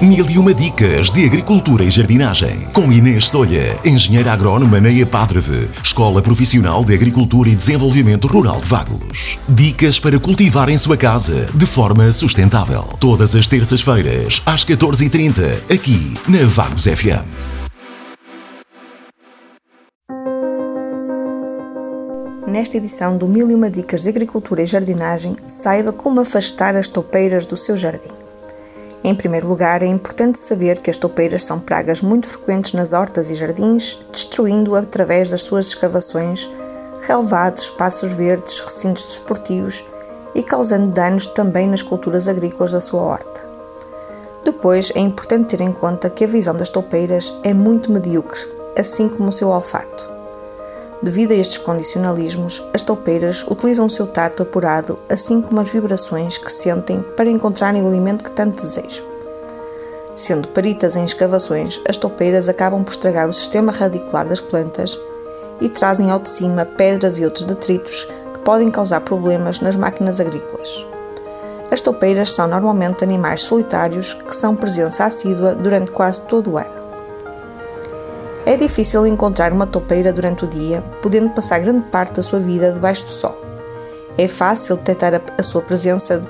Mil e uma dicas de agricultura e jardinagem. Com Inês Solha, engenheira agrónoma na EPADREV, Escola Profissional de Agricultura e Desenvolvimento Rural de Vagos. Dicas para cultivar em sua casa de forma sustentável. Todas as terças-feiras, às 14h30, aqui na Vagos FM. Nesta edição do Mil e uma Dicas de Agricultura e Jardinagem, saiba como afastar as toupeiras do seu jardim. Em primeiro lugar, é importante saber que as toupeiras são pragas muito frequentes nas hortas e jardins, destruindo através das suas escavações relevados, espaços verdes, recintos desportivos e causando danos também nas culturas agrícolas da sua horta. Depois, é importante ter em conta que a visão das toupeiras é muito medíocre, assim como o seu olfato. Devido a estes condicionalismos, as toupeiras utilizam o seu tato apurado, assim como as vibrações que sentem para encontrarem o alimento que tanto desejam. Sendo peritas em escavações, as toupeiras acabam por estragar o sistema radicular das plantas e trazem ao de cima pedras e outros detritos que podem causar problemas nas máquinas agrícolas. As toupeiras são normalmente animais solitários que são presença assídua durante quase todo o ano. É difícil encontrar uma toupeira durante o dia, podendo passar grande parte da sua vida debaixo do sol. É fácil detectar a, a sua presença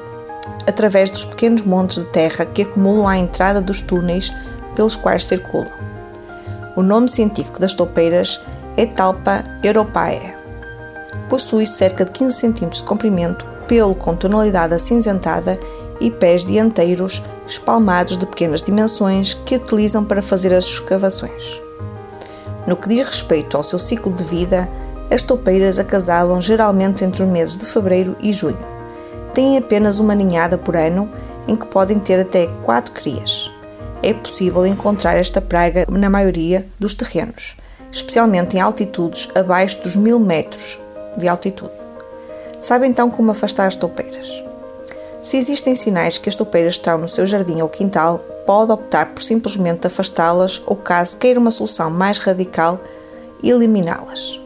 através dos pequenos montes de terra que acumulam à entrada dos túneis pelos quais circulam. O nome científico das toupeiras é Talpa europaea. Possui cerca de 15 cm de comprimento, pelo com tonalidade acinzentada e pés dianteiros espalmados de pequenas dimensões que utilizam para fazer as escavações. No que diz respeito ao seu ciclo de vida, as toupeiras acasalam geralmente entre os meses de fevereiro e junho. Têm apenas uma ninhada por ano, em que podem ter até quatro crias. É possível encontrar esta praga na maioria dos terrenos, especialmente em altitudes abaixo dos mil metros de altitude. Sabe então como afastar as toupeiras? Se existem sinais que as toupeiras estão no seu jardim ou quintal, pode optar por simplesmente afastá-las ou, caso queira uma solução mais radical, eliminá-las.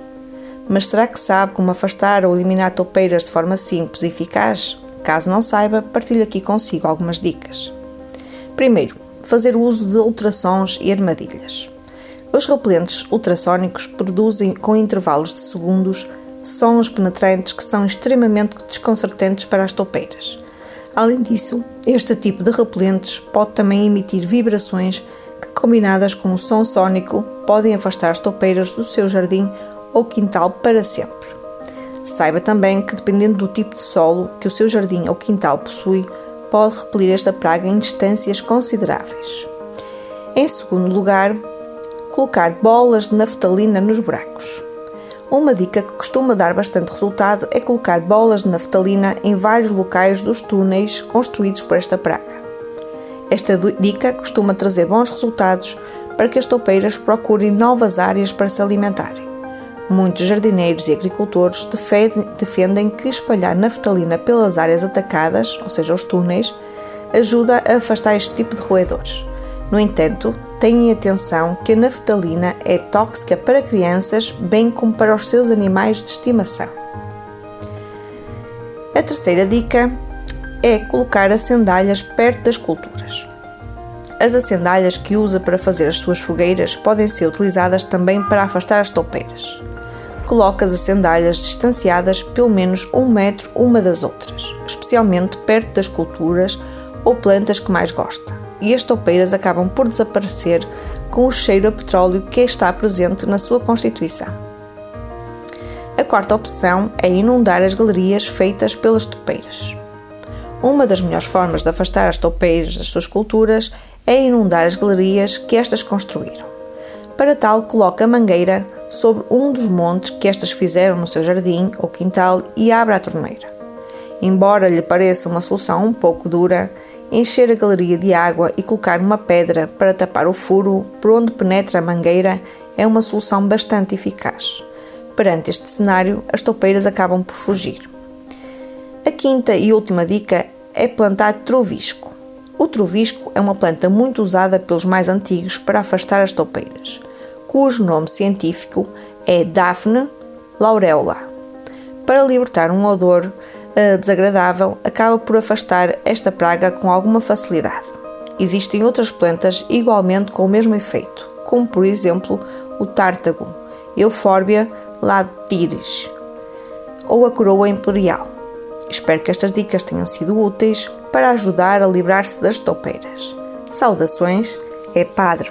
Mas será que sabe como afastar ou eliminar toupeiras de forma simples e eficaz? Caso não saiba, partilho aqui consigo algumas dicas. Primeiro, fazer uso de ultrassons e armadilhas. Os repelentes ultrassónicos produzem, com intervalos de segundos, sons penetrantes que são extremamente desconcertantes para as toupeiras. Além disso, este tipo de repelentes pode também emitir vibrações que, combinadas com o som sónico, podem afastar as toupeiras do seu jardim ou quintal para sempre. Saiba também que, dependendo do tipo de solo que o seu jardim ou quintal possui, pode repelir esta praga em distâncias consideráveis. Em segundo lugar, colocar bolas de naftalina nos buracos. Uma dica que costuma dar bastante resultado é colocar bolas de naftalina em vários locais dos túneis construídos por esta praga. Esta dica costuma trazer bons resultados para que as toupeiras procurem novas áreas para se alimentarem. Muitos jardineiros e agricultores defendem que espalhar naftalina pelas áreas atacadas, ou seja, os túneis, ajuda a afastar este tipo de roedores. No entanto, tenham atenção que a naftalina é tóxica para crianças, bem como para os seus animais de estimação. A terceira dica é colocar as sandálias perto das culturas. As acendalhas que usa para fazer as suas fogueiras podem ser utilizadas também para afastar as toupeiras. Coloque as acendalhas distanciadas pelo menos um metro uma das outras, especialmente perto das culturas ou plantas que mais gosta e as toupeiras acabam por desaparecer com o cheiro a petróleo que está presente na sua constituição. A quarta opção é inundar as galerias feitas pelas toupeiras. Uma das melhores formas de afastar as toupeiras das suas culturas é inundar as galerias que estas construíram. Para tal, coloque a mangueira sobre um dos montes que estas fizeram no seu jardim ou quintal e abra a torneira. Embora lhe pareça uma solução um pouco dura, encher a galeria de água e colocar uma pedra para tapar o furo por onde penetra a mangueira é uma solução bastante eficaz. Perante este cenário, as toupeiras acabam por fugir. A quinta e última dica é plantar trovisco. O trovisco é uma planta muito usada pelos mais antigos para afastar as toupeiras, cujo nome científico é Daphne laureola. Para libertar um odor desagradável, acaba por afastar esta praga com alguma facilidade. Existem outras plantas igualmente com o mesmo efeito, como por exemplo o tártago, Euphorbia latiris ou a coroa imperial. Espero que estas dicas tenham sido úteis para ajudar a livrar-se das toupeiras. Saudações, é Padre.